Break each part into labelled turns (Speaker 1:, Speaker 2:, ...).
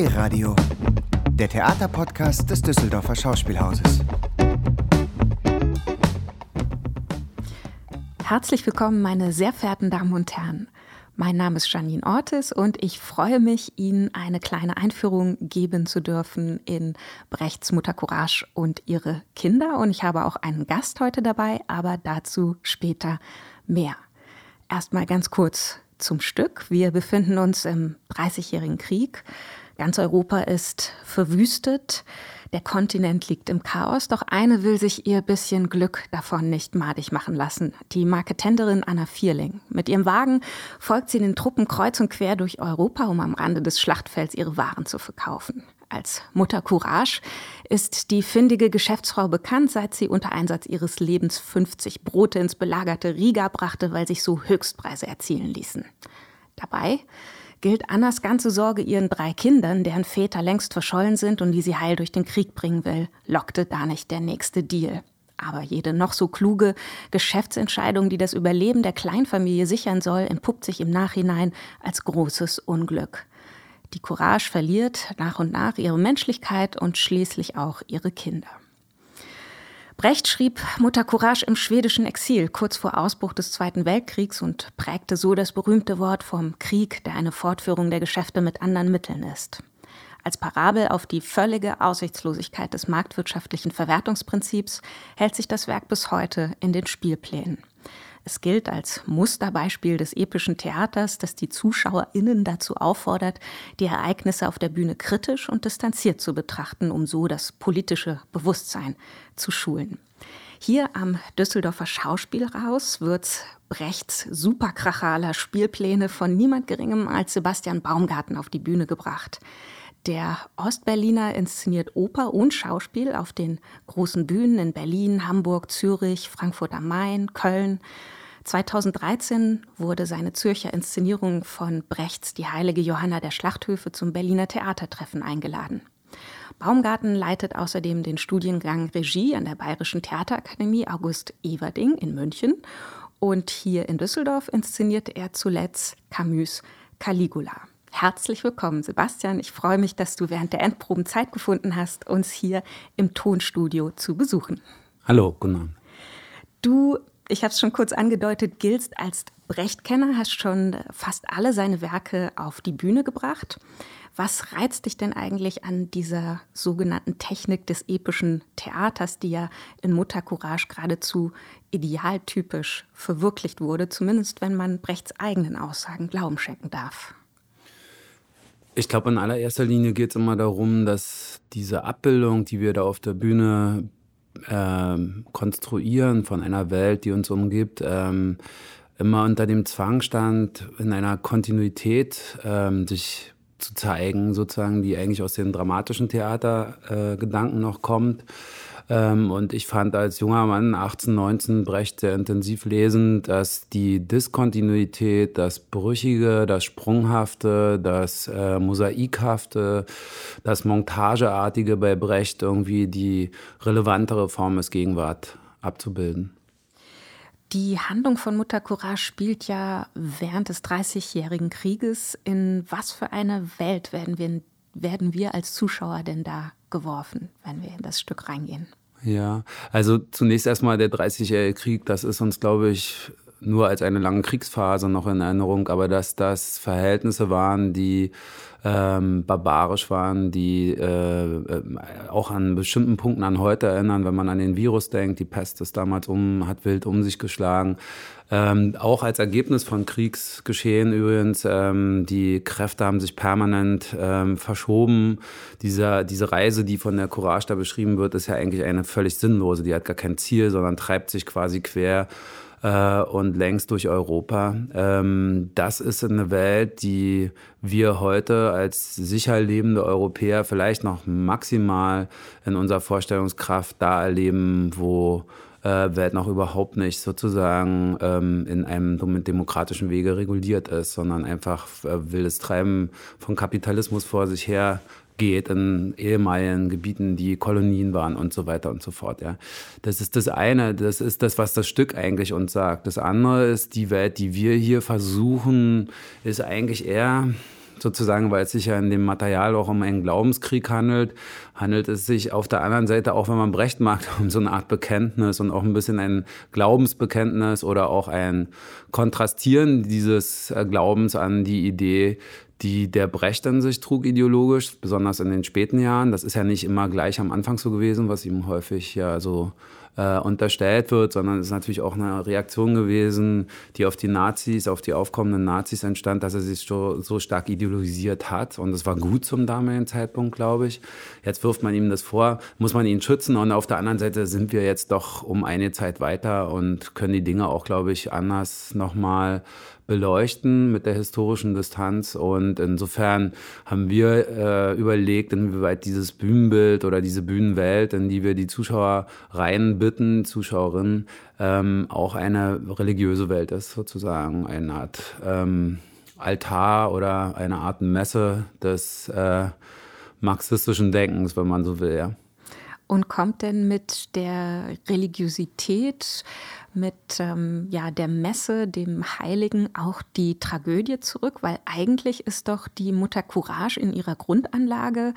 Speaker 1: D-Radio, der Theaterpodcast des Düsseldorfer Schauspielhauses.
Speaker 2: Herzlich willkommen, meine sehr verehrten Damen und Herren. Mein Name ist Janine Ortis und ich freue mich, Ihnen eine kleine Einführung geben zu dürfen in Brechts Mutter Courage und ihre Kinder. Und ich habe auch einen Gast heute dabei, aber dazu später mehr. Erstmal ganz kurz zum Stück. Wir befinden uns im Dreißigjährigen Krieg. Ganz Europa ist verwüstet. Der Kontinent liegt im Chaos, doch eine will sich ihr bisschen Glück davon nicht madig machen lassen. Die Marketenderin Anna Vierling. Mit ihrem Wagen folgt sie den Truppen kreuz und quer durch Europa, um am Rande des Schlachtfelds ihre Waren zu verkaufen. Als Mutter Courage ist die findige Geschäftsfrau bekannt, seit sie unter Einsatz ihres Lebens 50 Brote ins belagerte Riga brachte, weil sich so Höchstpreise erzielen ließen. Dabei gilt Annas ganze Sorge ihren drei Kindern, deren Väter längst verschollen sind und die sie heil durch den Krieg bringen will, lockte da nicht der nächste Deal. Aber jede noch so kluge Geschäftsentscheidung, die das Überleben der Kleinfamilie sichern soll, entpuppt sich im Nachhinein als großes Unglück. Die Courage verliert nach und nach ihre Menschlichkeit und schließlich auch ihre Kinder. Brecht schrieb Mutter Courage im schwedischen Exil kurz vor Ausbruch des Zweiten Weltkriegs und prägte so das berühmte Wort vom Krieg, der eine Fortführung der Geschäfte mit anderen Mitteln ist. Als Parabel auf die völlige Aussichtslosigkeit des marktwirtschaftlichen Verwertungsprinzips hält sich das Werk bis heute in den Spielplänen. Es gilt als Musterbeispiel des epischen Theaters, das die ZuschauerInnen dazu auffordert, die Ereignisse auf der Bühne kritisch und distanziert zu betrachten, um so das politische Bewusstsein zu schulen. Hier am Düsseldorfer Schauspielhaus wird Brechts superkrachaler Spielpläne von niemand Geringem als Sebastian Baumgarten auf die Bühne gebracht. Der Ostberliner inszeniert Oper und Schauspiel auf den großen Bühnen in Berlin, Hamburg, Zürich, Frankfurt am Main, Köln. 2013 wurde seine Zürcher Inszenierung von Brechts Die heilige Johanna der Schlachthöfe zum Berliner Theatertreffen eingeladen. Baumgarten leitet außerdem den Studiengang Regie an der Bayerischen Theaterakademie August Everding in München und hier in Düsseldorf inszenierte er zuletzt Camus Caligula. Herzlich willkommen, Sebastian. Ich freue mich, dass du während der Endproben Zeit gefunden hast, uns hier im Tonstudio zu besuchen.
Speaker 3: Hallo, guten Abend.
Speaker 2: Du, ich habe es schon kurz angedeutet, giltst als Brecht-Kenner, hast schon fast alle seine Werke auf die Bühne gebracht. Was reizt dich denn eigentlich an dieser sogenannten Technik des epischen Theaters, die ja in Mutter Courage geradezu idealtypisch verwirklicht wurde, zumindest wenn man Brechts eigenen Aussagen Glauben schenken darf?
Speaker 3: Ich glaube, in allererster Linie geht es immer darum, dass diese Abbildung, die wir da auf der Bühne äh, konstruieren von einer Welt, die uns umgibt, ähm, immer unter dem Zwang stand, in einer Kontinuität ähm, sich zu zeigen, sozusagen, die eigentlich aus den dramatischen Theatergedanken äh, noch kommt. Ähm, und ich fand als junger Mann, 18, 19, Brecht sehr intensiv lesen, dass die Diskontinuität, das Brüchige, das Sprunghafte, das äh, Mosaikhafte, das Montageartige bei Brecht irgendwie die relevantere Form ist, Gegenwart abzubilden.
Speaker 2: Die Handlung von Mutter Courage spielt ja während des Dreißigjährigen Krieges. In was für eine Welt werden wir, werden wir als Zuschauer denn da geworfen, wenn wir in das Stück reingehen?
Speaker 3: Ja, also zunächst erstmal der 30-jährige Krieg, das ist uns, glaube ich, nur als eine lange Kriegsphase noch in Erinnerung, aber dass das Verhältnisse waren, die ähm, barbarisch waren, die äh, auch an bestimmten Punkten an heute erinnern, wenn man an den Virus denkt. Die Pest ist damals um, hat wild um sich geschlagen. Ähm, auch als Ergebnis von Kriegsgeschehen übrigens, ähm, die Kräfte haben sich permanent ähm, verschoben. Dieser, diese Reise, die von der Courage da beschrieben wird, ist ja eigentlich eine völlig sinnlose. Die hat gar kein Ziel, sondern treibt sich quasi quer äh, und längst durch Europa. Ähm, das ist eine Welt, die wir heute als sicher lebende Europäer vielleicht noch maximal in unserer Vorstellungskraft da erleben, wo äh, Welt noch überhaupt nicht sozusagen ähm, in einem demokratischen Wege reguliert ist, sondern einfach äh, wildes Treiben von Kapitalismus vor sich her geht in ehemaligen Gebieten, die Kolonien waren und so weiter und so fort. Ja. Das ist das eine, das ist das, was das Stück eigentlich uns sagt. Das andere ist die Welt, die wir hier versuchen, ist eigentlich eher sozusagen, weil es sich ja in dem Material auch um einen Glaubenskrieg handelt, handelt es sich auf der anderen Seite, auch wenn man Brecht mag, um so eine Art Bekenntnis und auch ein bisschen ein Glaubensbekenntnis oder auch ein Kontrastieren dieses äh, Glaubens an die Idee, die der Brecht an sich trug ideologisch, besonders in den späten Jahren. Das ist ja nicht immer gleich am Anfang so gewesen, was ihm häufig ja so äh, unterstellt wird, sondern es ist natürlich auch eine Reaktion gewesen, die auf die Nazis, auf die aufkommenden Nazis entstand, dass er sich so, so stark ideologisiert hat. Und das war gut zum damaligen Zeitpunkt, glaube ich. Jetzt wirft man ihm das vor, muss man ihn schützen. Und auf der anderen Seite sind wir jetzt doch um eine Zeit weiter und können die Dinge auch, glaube ich, anders nochmal beleuchten mit der historischen Distanz. Und insofern haben wir äh, überlegt, inwieweit dieses Bühnenbild oder diese Bühnenwelt, in die wir die Zuschauer reinbitten, Zuschauerinnen, ähm, auch eine religiöse Welt ist, sozusagen. Eine Art ähm, Altar oder eine Art Messe des äh, marxistischen Denkens, wenn man so will, ja.
Speaker 2: Und kommt denn mit der Religiosität mit ähm, ja, der Messe, dem Heiligen, auch die Tragödie zurück, weil eigentlich ist doch die Mutter Courage in ihrer Grundanlage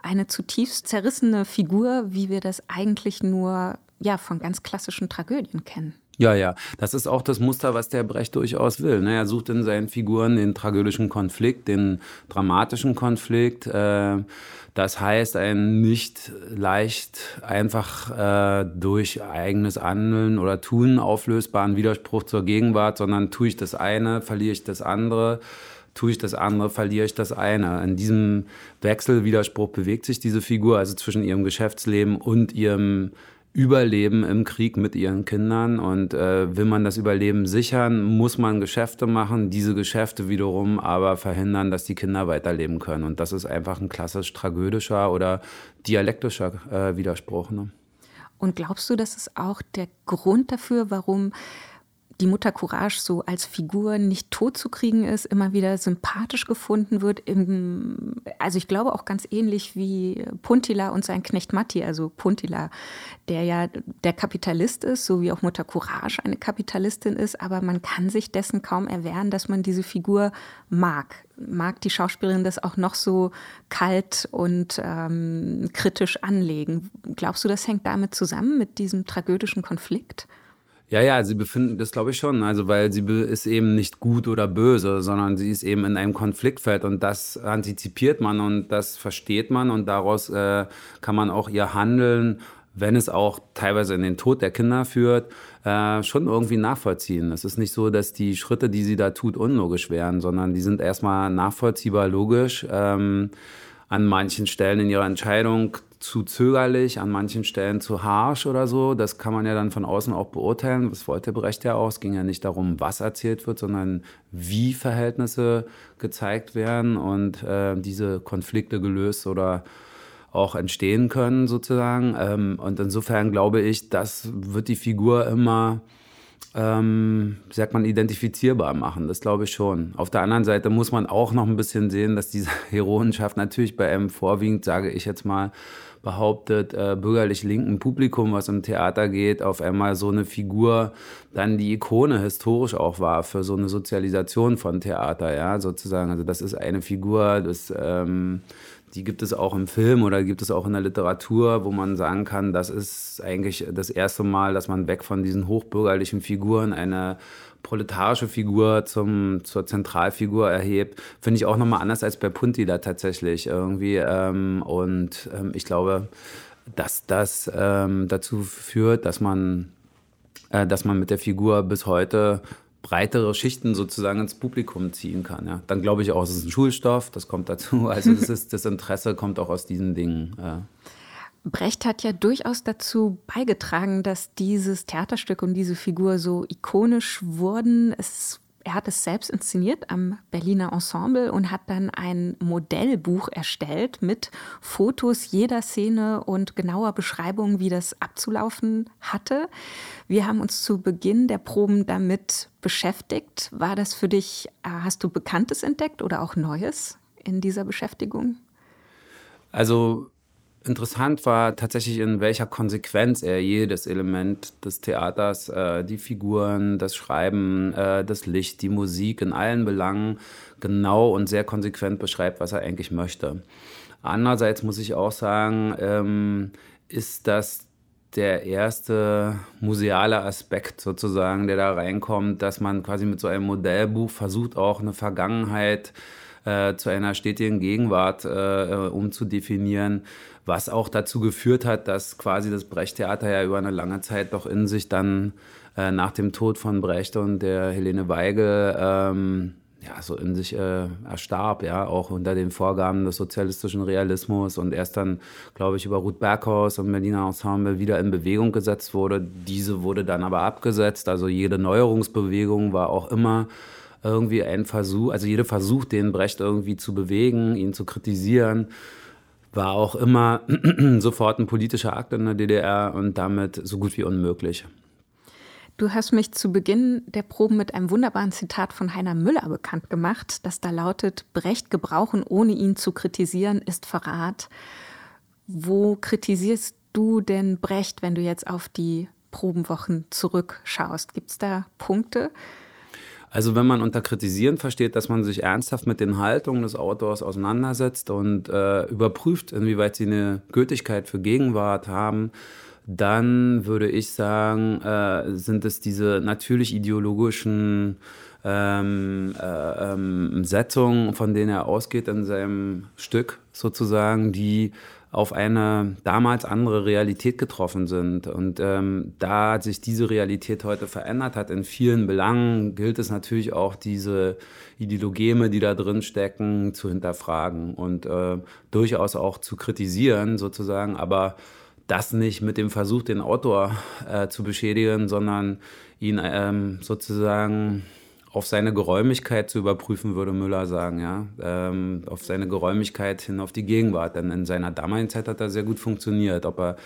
Speaker 2: eine zutiefst zerrissene Figur, wie wir das eigentlich nur ja, von ganz klassischen Tragödien kennen.
Speaker 3: Ja, ja, das ist auch das Muster, was der Brecht durchaus will. Ne? Er sucht in seinen Figuren den tragödischen Konflikt, den dramatischen Konflikt. Äh, das heißt, einen nicht leicht einfach äh, durch eigenes Handeln oder Tun auflösbaren Widerspruch zur Gegenwart, sondern tue ich das eine, verliere ich das andere tue ich das andere, verliere ich das eine. In diesem Wechselwiderspruch bewegt sich diese Figur, also zwischen ihrem Geschäftsleben und ihrem Überleben im Krieg mit ihren Kindern. Und äh, will man das Überleben sichern, muss man Geschäfte machen, diese Geschäfte wiederum aber verhindern, dass die Kinder weiterleben können. Und das ist einfach ein klassisch tragödischer oder dialektischer äh, Widerspruch. Ne?
Speaker 2: Und glaubst du, das ist auch der Grund dafür, warum die Mutter Courage so als Figur nicht tot zu kriegen ist, immer wieder sympathisch gefunden wird. Im, also ich glaube auch ganz ähnlich wie Puntila und sein Knecht Matti, also Puntila, der ja der Kapitalist ist, so wie auch Mutter Courage eine Kapitalistin ist, aber man kann sich dessen kaum erwehren, dass man diese Figur mag. Mag die Schauspielerin das auch noch so kalt und ähm, kritisch anlegen? Glaubst du, das hängt damit zusammen, mit diesem tragödischen Konflikt?
Speaker 3: Ja, ja, sie befinden das glaube ich schon. Also weil sie ist eben nicht gut oder böse, sondern sie ist eben in einem Konfliktfeld und das antizipiert man und das versteht man und daraus äh, kann man auch ihr Handeln, wenn es auch teilweise in den Tod der Kinder führt, äh, schon irgendwie nachvollziehen. Es ist nicht so, dass die Schritte, die sie da tut, unlogisch wären, sondern die sind erstmal nachvollziehbar logisch. Ähm, an manchen Stellen in ihrer Entscheidung zu zögerlich, an manchen Stellen zu harsh oder so. Das kann man ja dann von außen auch beurteilen. Das wollte Brecht ja auch. Es ging ja nicht darum, was erzählt wird, sondern wie Verhältnisse gezeigt werden und äh, diese Konflikte gelöst oder auch entstehen können sozusagen. Ähm, und insofern glaube ich, das wird die Figur immer ähm, sagt man, identifizierbar machen. Das glaube ich schon. Auf der anderen Seite muss man auch noch ein bisschen sehen, dass diese Heroenschaft natürlich bei einem vorwiegend, sage ich jetzt mal, behauptet, äh, bürgerlich-linken Publikum, was im Theater geht, auf einmal so eine Figur dann die Ikone historisch auch war für so eine Sozialisation von Theater, ja, sozusagen. Also das ist eine Figur, das ähm, die gibt es auch im Film oder gibt es auch in der Literatur, wo man sagen kann, das ist eigentlich das erste Mal, dass man weg von diesen hochbürgerlichen Figuren eine proletarische Figur zum, zur Zentralfigur erhebt, finde ich auch nochmal anders als bei Punti da tatsächlich irgendwie. Ähm, und ähm, ich glaube, dass das ähm, dazu führt, dass man, äh, dass man mit der Figur bis heute breitere Schichten sozusagen ins Publikum ziehen kann. Ja. Dann glaube ich auch, es ist ein Schulstoff, das kommt dazu. Also das, ist, das Interesse kommt auch aus diesen Dingen. Ja.
Speaker 2: Brecht hat ja durchaus dazu beigetragen, dass dieses Theaterstück und diese Figur so ikonisch wurden. Es er hat es selbst inszeniert am Berliner Ensemble und hat dann ein Modellbuch erstellt mit Fotos jeder Szene und genauer Beschreibung, wie das abzulaufen hatte. Wir haben uns zu Beginn der Proben damit beschäftigt. War das für dich, äh, hast du Bekanntes entdeckt oder auch Neues in dieser Beschäftigung?
Speaker 3: Also interessant war tatsächlich, in welcher Konsequenz er jedes Element des Theaters, äh, die Figuren, das Schreiben, äh, das Licht, die Musik in allen Belangen genau und sehr konsequent beschreibt, was er eigentlich möchte. Andererseits muss ich auch sagen, ähm, ist das der erste museale Aspekt sozusagen, der da reinkommt, dass man quasi mit so einem Modellbuch versucht, auch eine Vergangenheit äh, zu einer stetigen Gegenwart äh, umzudefinieren, was auch dazu geführt hat, dass quasi das Brecht-Theater ja über eine lange Zeit doch in sich dann äh, nach dem Tod von Brecht und der Helene Weigel ähm, ja, so in sich äh, erstarb, ja, auch unter den Vorgaben des sozialistischen Realismus und erst dann, glaube ich, über Ruth Berghaus und Berliner Ensemble wieder in Bewegung gesetzt wurde. Diese wurde dann aber abgesetzt. Also jede Neuerungsbewegung war auch immer irgendwie ein Versuch, also jeder Versuch, den Brecht irgendwie zu bewegen, ihn zu kritisieren, war auch immer sofort ein politischer Akt in der DDR und damit so gut wie unmöglich.
Speaker 2: Du hast mich zu Beginn der Proben mit einem wunderbaren Zitat von Heiner Müller bekannt gemacht, das da lautet, Brecht gebrauchen, ohne ihn zu kritisieren, ist Verrat. Wo kritisierst du denn Brecht, wenn du jetzt auf die Probenwochen zurückschaust? Gibt es da Punkte?
Speaker 3: Also wenn man unter Kritisieren versteht, dass man sich ernsthaft mit den Haltungen des Autors auseinandersetzt und äh, überprüft, inwieweit sie eine Gültigkeit für Gegenwart haben, dann würde ich sagen, äh, sind es diese natürlich ideologischen ähm, äh, ähm, Setzungen, von denen er ausgeht in seinem Stück sozusagen, die auf eine damals andere Realität getroffen sind. Und ähm, da sich diese Realität heute verändert hat, in vielen Belangen, gilt es natürlich auch, diese Ideologeme, die da drin stecken, zu hinterfragen und äh, durchaus auch zu kritisieren, sozusagen. Aber das nicht mit dem Versuch, den Autor äh, zu beschädigen, sondern ihn ähm, sozusagen auf seine Geräumigkeit zu überprüfen, würde Müller sagen, ja. Ähm, auf seine Geräumigkeit hin auf die Gegenwart. Denn in seiner damaligen Zeit hat er sehr gut funktioniert. Ob er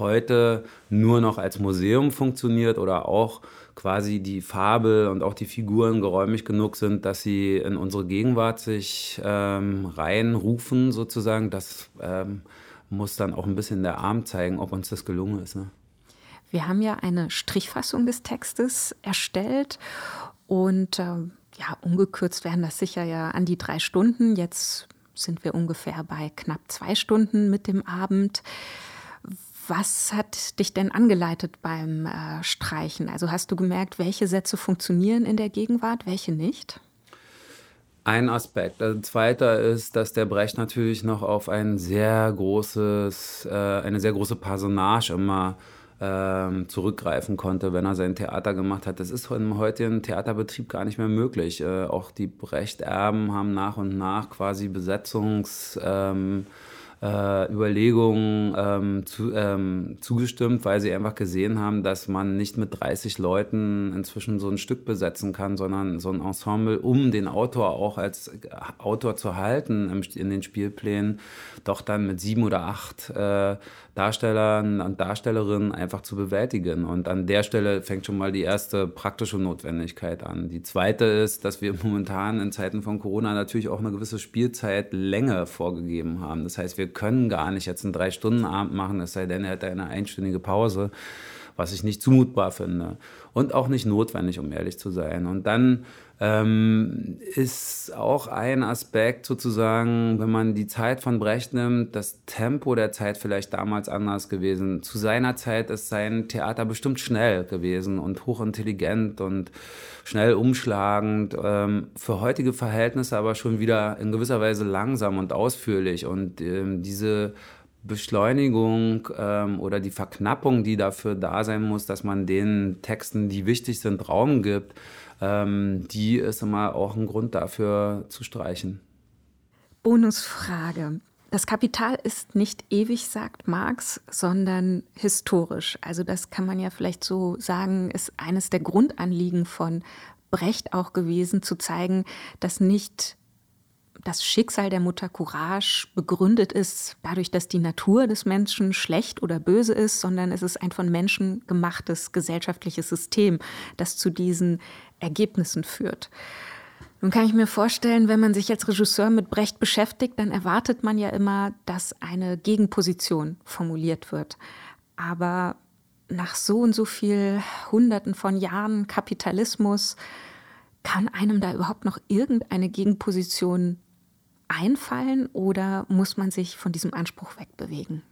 Speaker 3: heute nur noch als Museum funktioniert oder auch quasi die Fabel und auch die Figuren geräumig genug sind, dass sie in unsere Gegenwart sich ähm, reinrufen, sozusagen, das ähm, muss dann auch ein bisschen der Arm zeigen, ob uns das gelungen ist. Ne?
Speaker 2: Wir haben ja eine Strichfassung des Textes erstellt und äh, ja, ungekürzt werden das sicher ja an die drei Stunden. Jetzt sind wir ungefähr bei knapp zwei Stunden mit dem Abend. Was hat dich denn angeleitet beim äh, Streichen? Also hast du gemerkt, welche Sätze funktionieren in der Gegenwart, welche nicht?
Speaker 3: Ein Aspekt. Der zweite ist, dass der Brecht natürlich noch auf ein sehr großes, äh, eine sehr große Personage immer ähm, zurückgreifen konnte, wenn er sein Theater gemacht hat. Das ist im heutigen Theaterbetrieb gar nicht mehr möglich. Äh, auch die Brecht-Erben haben nach und nach quasi Besetzungs... Ähm, äh, Überlegungen ähm, zu, ähm, zugestimmt, weil sie einfach gesehen haben, dass man nicht mit 30 Leuten inzwischen so ein Stück besetzen kann, sondern so ein Ensemble, um den Autor auch als Autor zu halten im, in den Spielplänen, doch dann mit sieben oder acht äh, Darstellern und Darstellerinnen einfach zu bewältigen. Und an der Stelle fängt schon mal die erste praktische Notwendigkeit an. Die zweite ist, dass wir momentan in Zeiten von Corona natürlich auch eine gewisse Spielzeitlänge vorgegeben haben. Das heißt, wir können gar nicht jetzt einen Drei-Stunden-Abend machen, es sei denn, er hätte eine einstündige Pause, was ich nicht zumutbar finde. Und auch nicht notwendig, um ehrlich zu sein. Und dann ähm, ist auch ein Aspekt sozusagen, wenn man die Zeit von Brecht nimmt, das Tempo der Zeit vielleicht damals anders gewesen. Zu seiner Zeit ist sein Theater bestimmt schnell gewesen und hochintelligent und schnell umschlagend. Ähm, für heutige Verhältnisse aber schon wieder in gewisser Weise langsam und ausführlich. Und ähm, diese Beschleunigung ähm, oder die Verknappung, die dafür da sein muss, dass man den Texten, die wichtig sind, Raum gibt, ähm, die ist immer auch ein Grund dafür zu streichen.
Speaker 2: Bonusfrage. Das Kapital ist nicht ewig, sagt Marx, sondern historisch. Also das kann man ja vielleicht so sagen, ist eines der Grundanliegen von Brecht auch gewesen, zu zeigen, dass nicht das Schicksal der Mutter Courage begründet ist dadurch, dass die Natur des Menschen schlecht oder böse ist, sondern es ist ein von Menschen gemachtes gesellschaftliches System, das zu diesen Ergebnissen führt. Nun kann ich mir vorstellen, wenn man sich als Regisseur mit Brecht beschäftigt, dann erwartet man ja immer, dass eine Gegenposition formuliert wird. Aber nach so und so viel Hunderten von Jahren Kapitalismus kann einem da überhaupt noch irgendeine Gegenposition einfallen oder muss man sich von diesem Anspruch wegbewegen?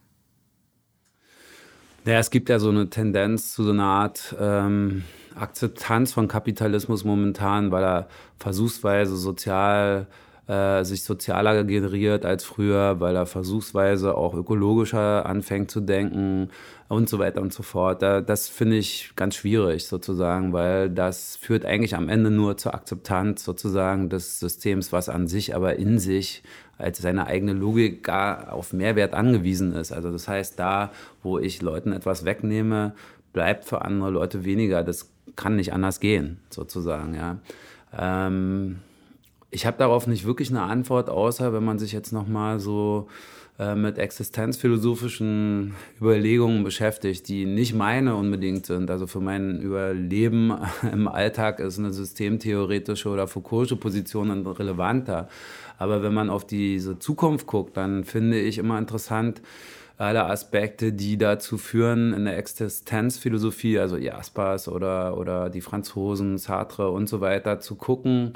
Speaker 3: Ja, es gibt ja so eine Tendenz zu so einer Art ähm, Akzeptanz von Kapitalismus momentan, weil er versuchsweise sozial äh, sich sozialer generiert als früher, weil er versuchsweise auch ökologischer anfängt zu denken und so weiter und so fort. Das finde ich ganz schwierig sozusagen, weil das führt eigentlich am Ende nur zur Akzeptanz sozusagen des Systems, was an sich aber in sich als seine eigene Logik gar auf Mehrwert angewiesen ist. Also das heißt, da, wo ich Leuten etwas wegnehme, bleibt für andere Leute weniger. Das kann nicht anders gehen, sozusagen, ja. Ähm, ich habe darauf nicht wirklich eine Antwort, außer wenn man sich jetzt nochmal so äh, mit existenzphilosophischen Überlegungen beschäftigt, die nicht meine unbedingt sind. Also für mein Überleben im Alltag ist eine systemtheoretische oder Foucault'sche Position relevanter. Aber wenn man auf diese Zukunft guckt, dann finde ich immer interessant, alle Aspekte, die dazu führen, in der Existenzphilosophie, also Jaspers oder, oder die Franzosen, Sartre und so weiter, zu gucken,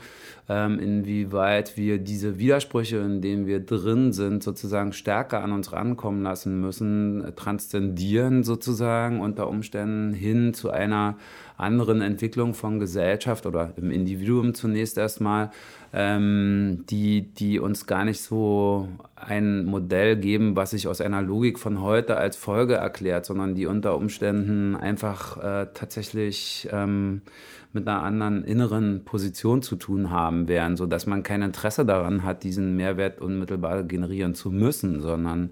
Speaker 3: ähm, inwieweit wir diese Widersprüche, in denen wir drin sind, sozusagen stärker an uns rankommen lassen müssen, transzendieren sozusagen unter Umständen hin zu einer anderen Entwicklung von Gesellschaft oder im Individuum zunächst erstmal, ähm, die, die uns gar nicht so ein Modell geben, was sich aus einer Logik von heute als Folge erklärt, sondern die unter Umständen einfach äh, tatsächlich ähm, mit einer anderen inneren Position zu tun haben werden, sodass man kein Interesse daran hat, diesen Mehrwert unmittelbar generieren zu müssen, sondern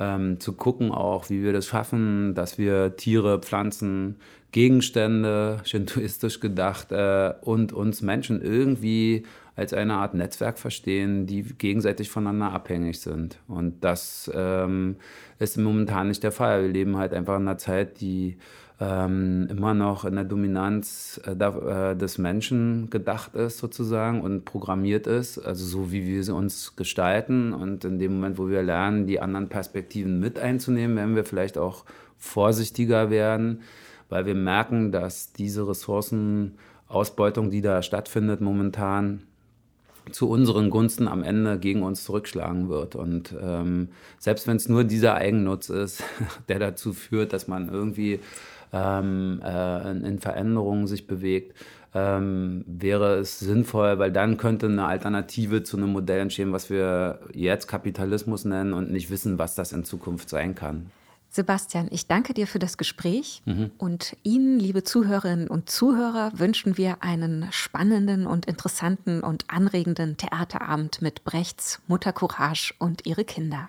Speaker 3: ähm, zu gucken auch, wie wir das schaffen, dass wir Tiere, Pflanzen, Gegenstände, shintoistisch gedacht, äh, und uns Menschen irgendwie als eine Art Netzwerk verstehen, die gegenseitig voneinander abhängig sind. Und das ähm, ist momentan nicht der Fall. Wir leben halt einfach in einer Zeit, die ähm, immer noch in der Dominanz äh, äh, des Menschen gedacht ist sozusagen und programmiert ist, also so wie wir sie uns gestalten. Und in dem Moment, wo wir lernen, die anderen Perspektiven mit einzunehmen, werden wir vielleicht auch vorsichtiger werden, weil wir merken, dass diese Ressourcenausbeutung, die da stattfindet momentan, zu unseren Gunsten am Ende gegen uns zurückschlagen wird. Und ähm, selbst wenn es nur dieser Eigennutz ist, der dazu führt, dass man irgendwie ähm, äh, in Veränderungen sich bewegt, ähm, wäre es sinnvoll, weil dann könnte eine Alternative zu einem Modell entstehen, was wir jetzt Kapitalismus nennen und nicht wissen, was das in Zukunft sein kann.
Speaker 2: Sebastian, ich danke dir für das Gespräch mhm. und Ihnen, liebe Zuhörerinnen und Zuhörer, wünschen wir einen spannenden und interessanten und anregenden Theaterabend mit Brechts Mutter Courage und ihre Kinder.